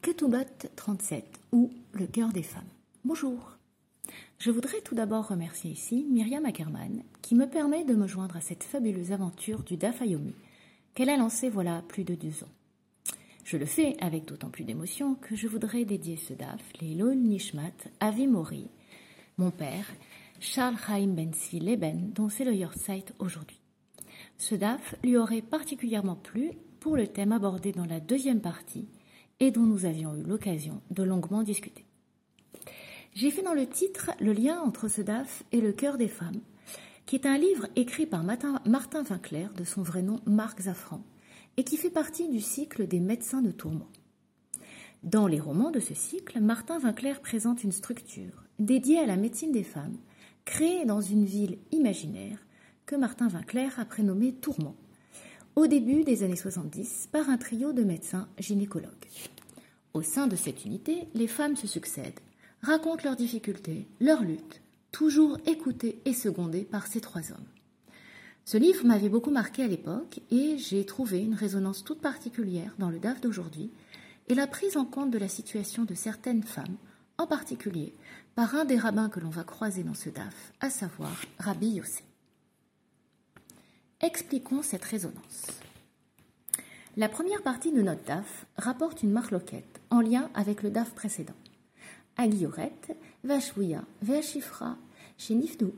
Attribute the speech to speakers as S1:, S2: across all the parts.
S1: Ketubot 37 ou Le cœur des femmes. Bonjour. Je voudrais tout d'abord remercier ici Myriam Ackerman qui me permet de me joindre à cette fabuleuse aventure du DAF Ayomi qu'elle a lancée voilà plus de deux ans. Je le fais avec d'autant plus d'émotion que je voudrais dédier ce DAF, Leilon Nishmat, Avi Mori, mon père, Charles Chaim Ben Leben, dont c'est le Yorkshire aujourd'hui. Ce DAF lui aurait particulièrement plu pour le thème abordé dans la deuxième partie et dont nous avions eu l'occasion de longuement discuter. J'ai fait dans le titre le lien entre ce DAF et Le cœur des femmes, qui est un livre écrit par Martin Vinclair, de son vrai nom Marc Zafran, et qui fait partie du cycle des médecins de tourment. Dans les romans de ce cycle, Martin Vinclair présente une structure dédiée à la médecine des femmes, créée dans une ville imaginaire que Martin Vinclair a prénommée Tourment, au début des années 70 par un trio de médecins gynécologues. Au sein de cette unité, les femmes se succèdent, racontent leurs difficultés, leurs luttes, toujours écoutées et secondées par ces trois hommes. Ce livre m'avait beaucoup marqué à l'époque et j'ai trouvé une résonance toute particulière dans le DAF d'aujourd'hui et la prise en compte de la situation de certaines femmes, en particulier par un des rabbins que l'on va croiser dans ce DAF, à savoir Rabbi Yossé. Expliquons cette résonance. La première partie de notre DAF rapporte une marloquette en lien avec le DAF précédent. Agioret, Vashouya, Vashifra, Shenifdu,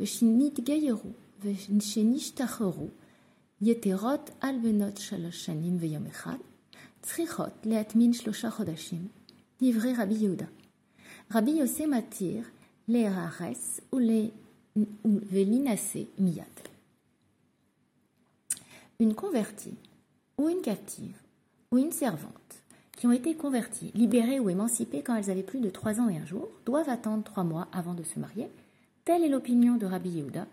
S1: Veshinit Gayeru, Veshinishtacheru, Yeterot albenot shalosh shanim veyom echad, Tzrichot leatmin shlosha chodashim, livré Rabbi Yehuda. Rabbi Yosef Matir, le Hares ou le Velinase miyad une convertie ou une captive ou une servante qui ont été converties, libérées ou émancipées quand elles avaient plus de trois ans et un jour, doivent attendre trois mois avant de se marier. Telle est l'opinion de Rabbi Yehuda,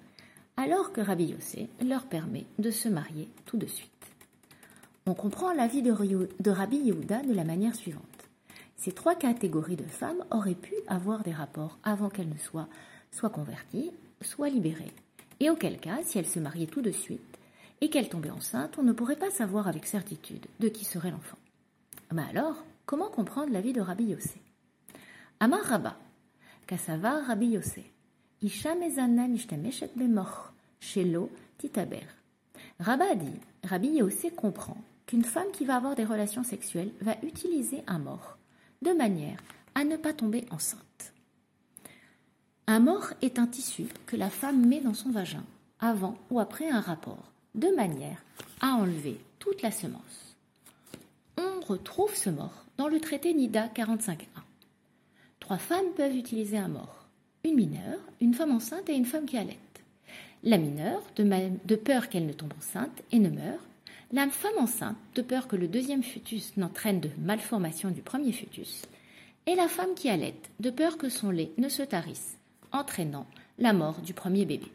S1: alors que Rabbi Yossé leur permet de se marier tout de suite. On comprend l'avis de, Rabbi Yehuda de la manière suivante. Ces trois catégories de femmes auraient pu avoir des rapports avant qu'elles ne soient soit converties, soit libérées. Et auquel cas, si elles se mariaient tout de suite, et qu'elle tombait enceinte, on ne pourrait pas savoir avec certitude de qui serait l'enfant. Mais alors, comment comprendre la vie de Rabbi Yossé Amar Rabba, Rabbi Yossé, Isha mezana bemoch, shelo titaber. Rabba dit, Rabbi Yossé comprend qu'une femme qui va avoir des relations sexuelles va utiliser un mort, de manière à ne pas tomber enceinte. Un mort est un tissu que la femme met dans son vagin avant ou après un rapport de manière à enlever toute la semence. On retrouve ce mort dans le traité NIDA 45.1. Trois femmes peuvent utiliser un mort. Une mineure, une femme enceinte et une femme qui allait. La mineure, de peur qu'elle ne tombe enceinte et ne meure. La femme enceinte, de peur que le deuxième fœtus n'entraîne de malformation du premier fœtus. Et la femme qui allait, de peur que son lait ne se tarisse, entraînant la mort du premier bébé.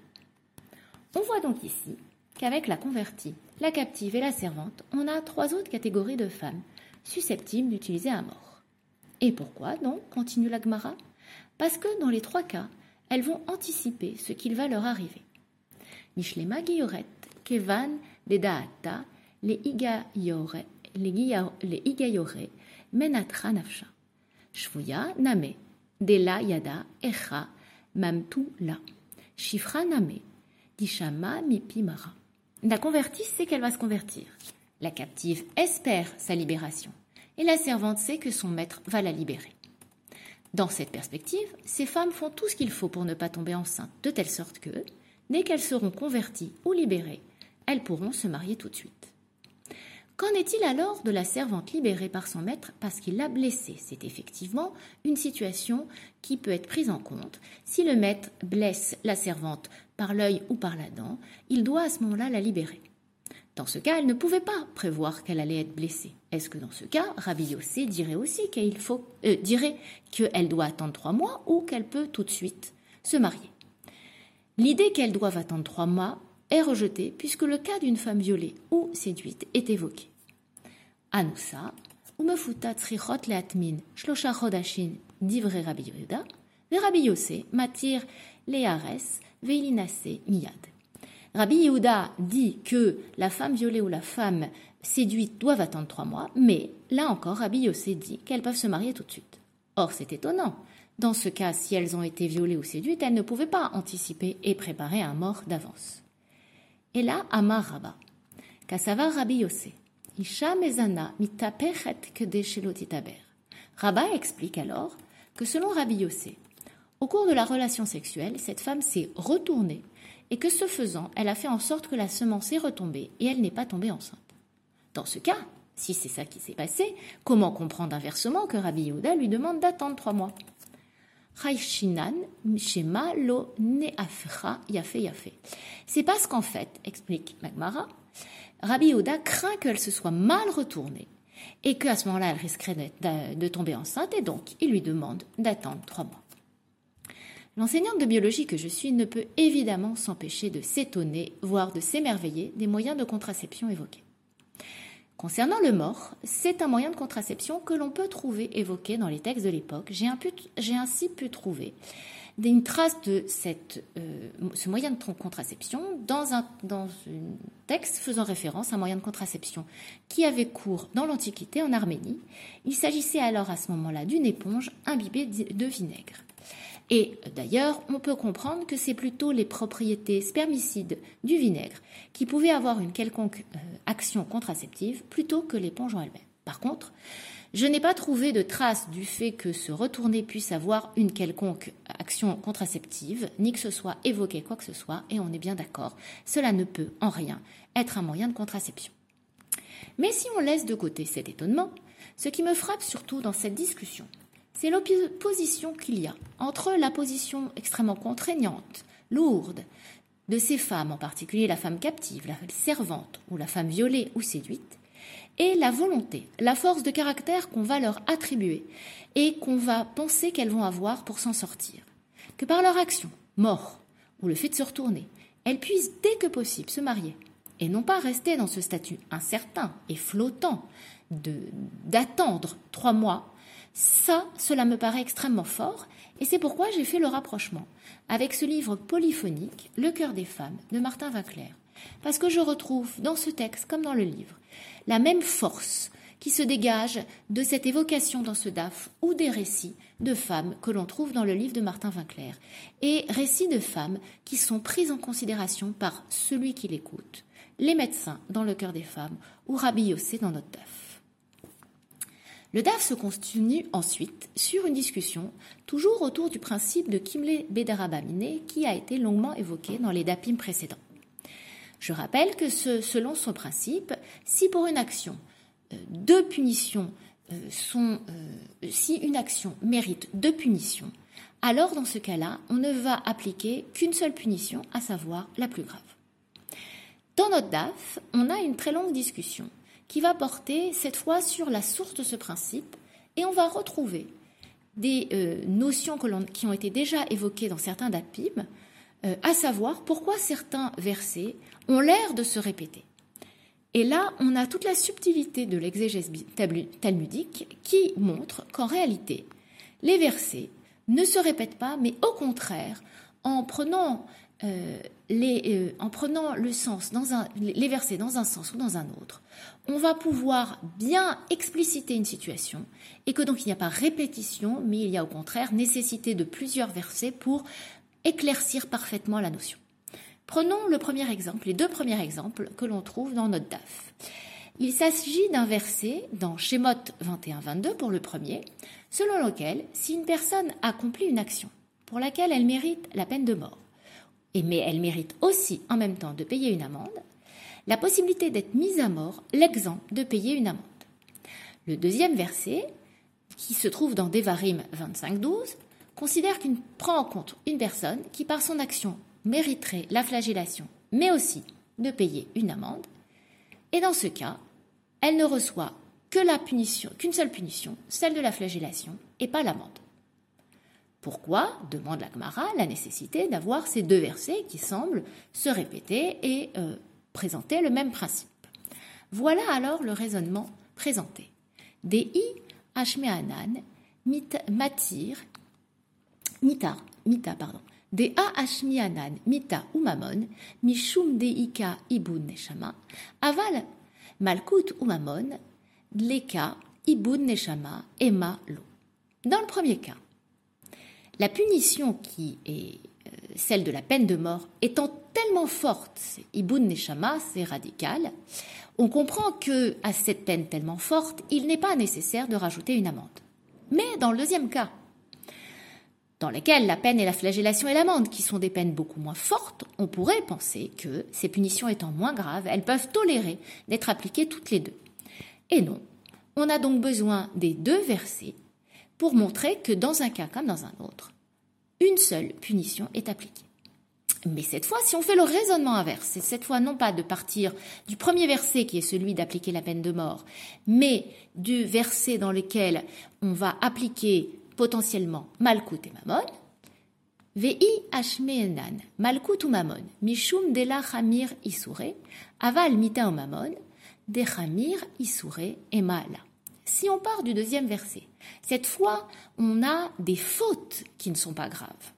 S1: On voit donc ici qu'avec la convertie, la captive et la servante, on a trois autres catégories de femmes susceptibles d'utiliser un mort. Et pourquoi donc continue la Gemara Parce que dans les trois cas, elles vont anticiper ce qu'il va leur arriver. Mishlema Giyoret, Kevan, Bedaata, les Igayore, les Igayore, Menatra Nafsha. Shvuya Name, Dela Yada, Echa, Mamtu La. Shifra Name, Dishama Mipimara. La convertie sait qu'elle va se convertir. La captive espère sa libération. Et la servante sait que son maître va la libérer. Dans cette perspective, ces femmes font tout ce qu'il faut pour ne pas tomber enceinte, de telle sorte que, dès qu'elles seront converties ou libérées, elles pourront se marier tout de suite. Qu'en est-il alors de la servante libérée par son maître parce qu'il l'a blessée? C'est effectivement une situation qui peut être prise en compte. Si le maître blesse la servante par l'œil ou par la dent, il doit à ce moment-là la libérer. Dans ce cas, elle ne pouvait pas prévoir qu'elle allait être blessée. Est-ce que dans ce cas, Rabbi Yossé dirait aussi qu'il faut, euh, dirait qu'elle doit attendre trois mois ou qu'elle peut tout de suite se marier? L'idée qu'elle doive attendre trois mois est rejetée puisque le cas d'une femme violée ou séduite est évoqué. Anoussa, leatmin, Rabbi Rabbi Yossé, leares, miyad. Rabbi Yehuda dit que la femme violée ou la femme séduites doivent attendre trois mois, mais là encore, Rabbi Yossé dit qu'elles peuvent se marier tout de suite. Or, c'est étonnant. Dans ce cas, si elles ont été violées ou séduites, elles ne pouvaient pas anticiper et préparer un mort d'avance. Et là, Amar Rabba, Kasava Rabbi Yossé, Isha Mezana mitapechet. Rabba explique alors que selon Rabbi Yossé, au cours de la relation sexuelle, cette femme s'est retournée et que ce faisant, elle a fait en sorte que la semence est retombée et elle n'est pas tombée enceinte. Dans ce cas, si c'est ça qui s'est passé, comment comprendre inversement que Rabbi Yehuda lui demande d'attendre trois mois? C'est parce qu'en fait, explique Magmara, Rabbi Yehuda craint qu'elle se soit mal retournée et qu'à ce moment-là, elle risquerait de tomber enceinte et donc il lui demande d'attendre trois mois. L'enseignante de biologie que je suis ne peut évidemment s'empêcher de s'étonner, voire de s'émerveiller des moyens de contraception évoqués. Concernant le mort, c'est un moyen de contraception que l'on peut trouver évoqué dans les textes de l'époque. J'ai ainsi pu trouver une trace de euh, ce moyen de contraception dans un texte faisant référence à un moyen de contraception qui avait cours dans l'Antiquité en Arménie. Il s'agissait alors à ce moment-là d'une éponge imbibée de vinaigre. Et d'ailleurs, on peut comprendre que c'est plutôt les propriétés spermicides du vinaigre qui pouvaient avoir une quelconque euh, action contraceptive plutôt que l'éponge en elle-même. Par contre, je n'ai pas trouvé de trace du fait que ce retourné puisse avoir une quelconque action contraceptive, ni que ce soit évoqué quoi que ce soit, et on est bien d'accord, cela ne peut en rien être un moyen de contraception. Mais si on laisse de côté cet étonnement, ce qui me frappe surtout dans cette discussion, c'est l'opposition qu'il y a entre la position extrêmement contraignante, lourde, de ces femmes, en particulier la femme captive, la servante ou la femme violée ou séduite, et la volonté, la force de caractère qu'on va leur attribuer et qu'on va penser qu'elles vont avoir pour s'en sortir. Que par leur action, mort, ou le fait de se retourner, elles puissent dès que possible se marier, et non pas rester dans ce statut incertain et flottant d'attendre trois mois ça, cela me paraît extrêmement fort, et c'est pourquoi j'ai fait le rapprochement avec ce livre polyphonique, Le cœur des femmes, de Martin Winkler. Parce que je retrouve dans ce texte, comme dans le livre, la même force qui se dégage de cette évocation dans ce DAF ou des récits de femmes que l'on trouve dans le livre de Martin Winkler, et récits de femmes qui sont prises en considération par celui qui l'écoute, les médecins dans le cœur des femmes ou Rabbi dans notre DAF. Le DAF se continue ensuite sur une discussion toujours autour du principe de Kimle Bedarabamine qui a été longuement évoqué dans les DAPIM précédents. Je rappelle que selon son principe, si pour une action euh, deux punitions euh, sont, euh, si une action mérite deux punitions, alors dans ce cas-là, on ne va appliquer qu'une seule punition, à savoir la plus grave. Dans notre DAF, on a une très longue discussion qui va porter cette fois sur la source de ce principe et on va retrouver des euh, notions qui ont été déjà évoquées dans certains dapim, euh, à savoir pourquoi certains versets ont l'air de se répéter. Et là, on a toute la subtilité de l'exégèse talmudique qui montre qu'en réalité, les versets ne se répètent pas, mais au contraire, en prenant euh, les, en prenant le sens dans un, les versets dans un sens ou dans un autre, on va pouvoir bien expliciter une situation et que donc il n'y a pas répétition, mais il y a au contraire nécessité de plusieurs versets pour éclaircir parfaitement la notion. Prenons le premier exemple, les deux premiers exemples que l'on trouve dans notre DAF. Il s'agit d'un verset dans Shemot 21-22 pour le premier, selon lequel si une personne accomplit une action pour laquelle elle mérite la peine de mort, et mais elle mérite aussi en même temps de payer une amende, la possibilité d'être mise à mort l'exempt de payer une amende. Le deuxième verset, qui se trouve dans Devarim 25-12, considère qu'il prend en compte une personne qui par son action mériterait la flagellation, mais aussi de payer une amende. Et dans ce cas, elle ne reçoit qu'une seule punition, celle de la flagellation, et pas l'amende. Pourquoi demande la Gemara la nécessité d'avoir ces deux versets qui semblent se répéter et euh, présenter le même principe? Voilà alors le raisonnement présenté. Dei Ashmeanan matir mita mita pardon. Dea Ashmianan mita umamon mishum deika ibun neshama aval Malkut ou Mammon, Leka, Ibun Neshama, Emma, Lo. Dans le premier cas, la punition qui est euh, celle de la peine de mort étant tellement forte, Ibun Neshama, c'est radical, on comprend que à cette peine tellement forte, il n'est pas nécessaire de rajouter une amende. Mais dans le deuxième cas, dans lequel la peine et la flagellation et l'amende, qui sont des peines beaucoup moins fortes, on pourrait penser que, ces punitions étant moins graves, elles peuvent tolérer d'être appliquées toutes les deux. Et non, on a donc besoin des deux versets pour montrer que dans un cas comme dans un autre, une seule punition est appliquée. Mais cette fois, si on fait le raisonnement inverse, c'est cette fois non pas de partir du premier verset qui est celui d'appliquer la peine de mort, mais du verset dans lequel on va appliquer potentiellement Malkut et Mammon, Vei Ashmeenan, Malkut ou Mammon, Mishum de la Chamir Isure, Aval Mita ou Mammon, de Chamir Isure et Maala. Si on part du deuxième verset, cette fois, on a des fautes qui ne sont pas graves.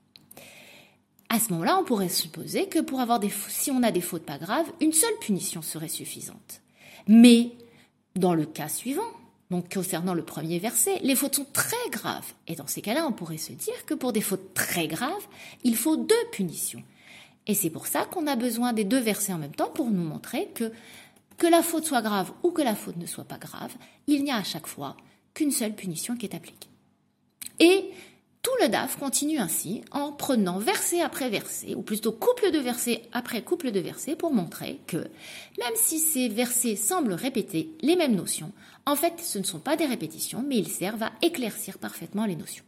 S1: À ce moment-là, on pourrait supposer que pour avoir des, si on a des fautes pas graves, une seule punition serait suffisante. Mais, dans le cas suivant, donc concernant le premier verset, les fautes sont très graves. Et dans ces cas-là, on pourrait se dire que pour des fautes très graves, il faut deux punitions. Et c'est pour ça qu'on a besoin des deux versets en même temps pour nous montrer que que la faute soit grave ou que la faute ne soit pas grave, il n'y a à chaque fois qu'une seule punition qui est appliquée. Et tout le DAF continue ainsi en prenant verset après verset, ou plutôt couple de versets après couple de versets, pour montrer que, même si ces versets semblent répéter les mêmes notions, en fait ce ne sont pas des répétitions, mais ils servent à éclaircir parfaitement les notions.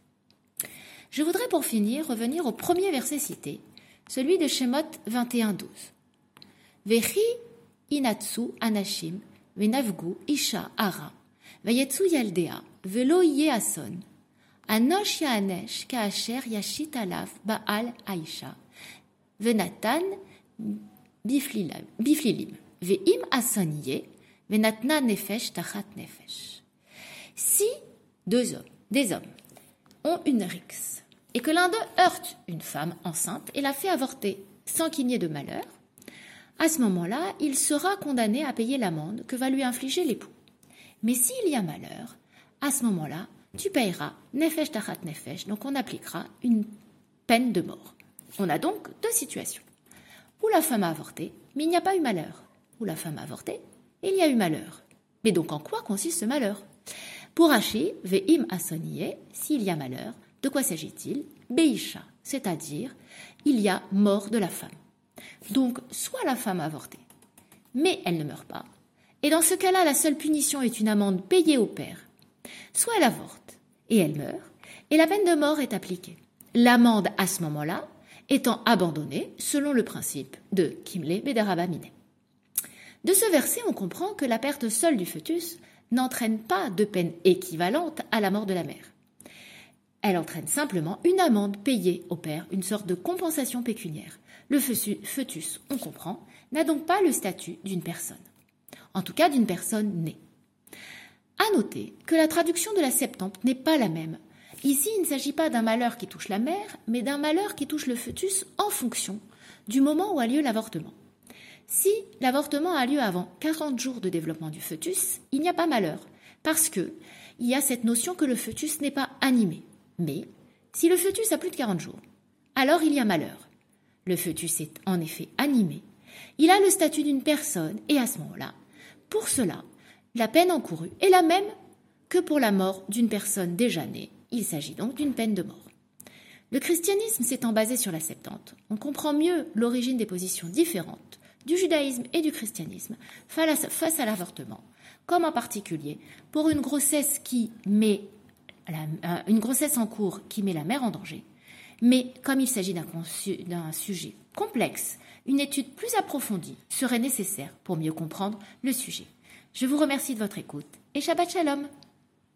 S1: Je voudrais pour finir revenir au premier verset cité, celui de Shemot 21.12. Vechi inatsu anashim venavgu isha ara. Vayetsu yaldea velo ason anosh yaanesh kaacher yashit alaf baal aisha. Venatan biflilim veim asoniye venatna nefesh tachat nefesh. Si deux hommes des hommes ont une rixe et que l'un d'eux heurte une femme enceinte et la fait avorter sans qu'il n'y ait de malheur à ce moment-là, il sera condamné à payer l'amende que va lui infliger l'époux. Mais s'il y a malheur, à ce moment-là, tu payeras nefesh tachat nefesh, donc on appliquera une peine de mort. On a donc deux situations. Où la femme a avorté, mais il n'y a pas eu malheur. Où la femme a avorté, il y a eu malheur. Mais donc en quoi consiste ce malheur? Pour Hachi, ve'im asoniye, s'il y a malheur, de quoi s'agit-il? Beisha, c'est-à-dire il y a mort de la femme. Donc, soit la femme a avorté, mais elle ne meurt pas. Et dans ce cas-là, la seule punition est une amende payée au père. Soit elle avorte et elle meurt, et la peine de mort est appliquée. L'amende, à ce moment-là, étant abandonnée selon le principe de Kimle Bedarabamine. De ce verset, on comprend que la perte seule du fœtus n'entraîne pas de peine équivalente à la mort de la mère. Elle entraîne simplement une amende payée au père, une sorte de compensation pécuniaire. Le fœtus, on comprend, n'a donc pas le statut d'une personne. En tout cas, d'une personne née. À noter que la traduction de la Septante n'est pas la même. Ici, il ne s'agit pas d'un malheur qui touche la mère, mais d'un malheur qui touche le fœtus en fonction du moment où a lieu l'avortement. Si l'avortement a lieu avant 40 jours de développement du fœtus, il n'y a pas malheur, parce que il y a cette notion que le fœtus n'est pas animé. Mais si le fœtus a plus de 40 jours, alors il y a malheur. Le fœtus est en effet animé. Il a le statut d'une personne et à ce moment-là, pour cela, la peine encourue est la même que pour la mort d'une personne déjà née. Il s'agit donc d'une peine de mort. Le christianisme s'étant basé sur la Septante, on comprend mieux l'origine des positions différentes du judaïsme et du christianisme face à l'avortement, comme en particulier pour une grossesse qui met euh, une grossesse en cours qui met la mère en danger, mais comme il s'agit d'un sujet complexe, une étude plus approfondie serait nécessaire pour mieux comprendre le sujet. Je vous remercie de votre écoute et Shabbat Shalom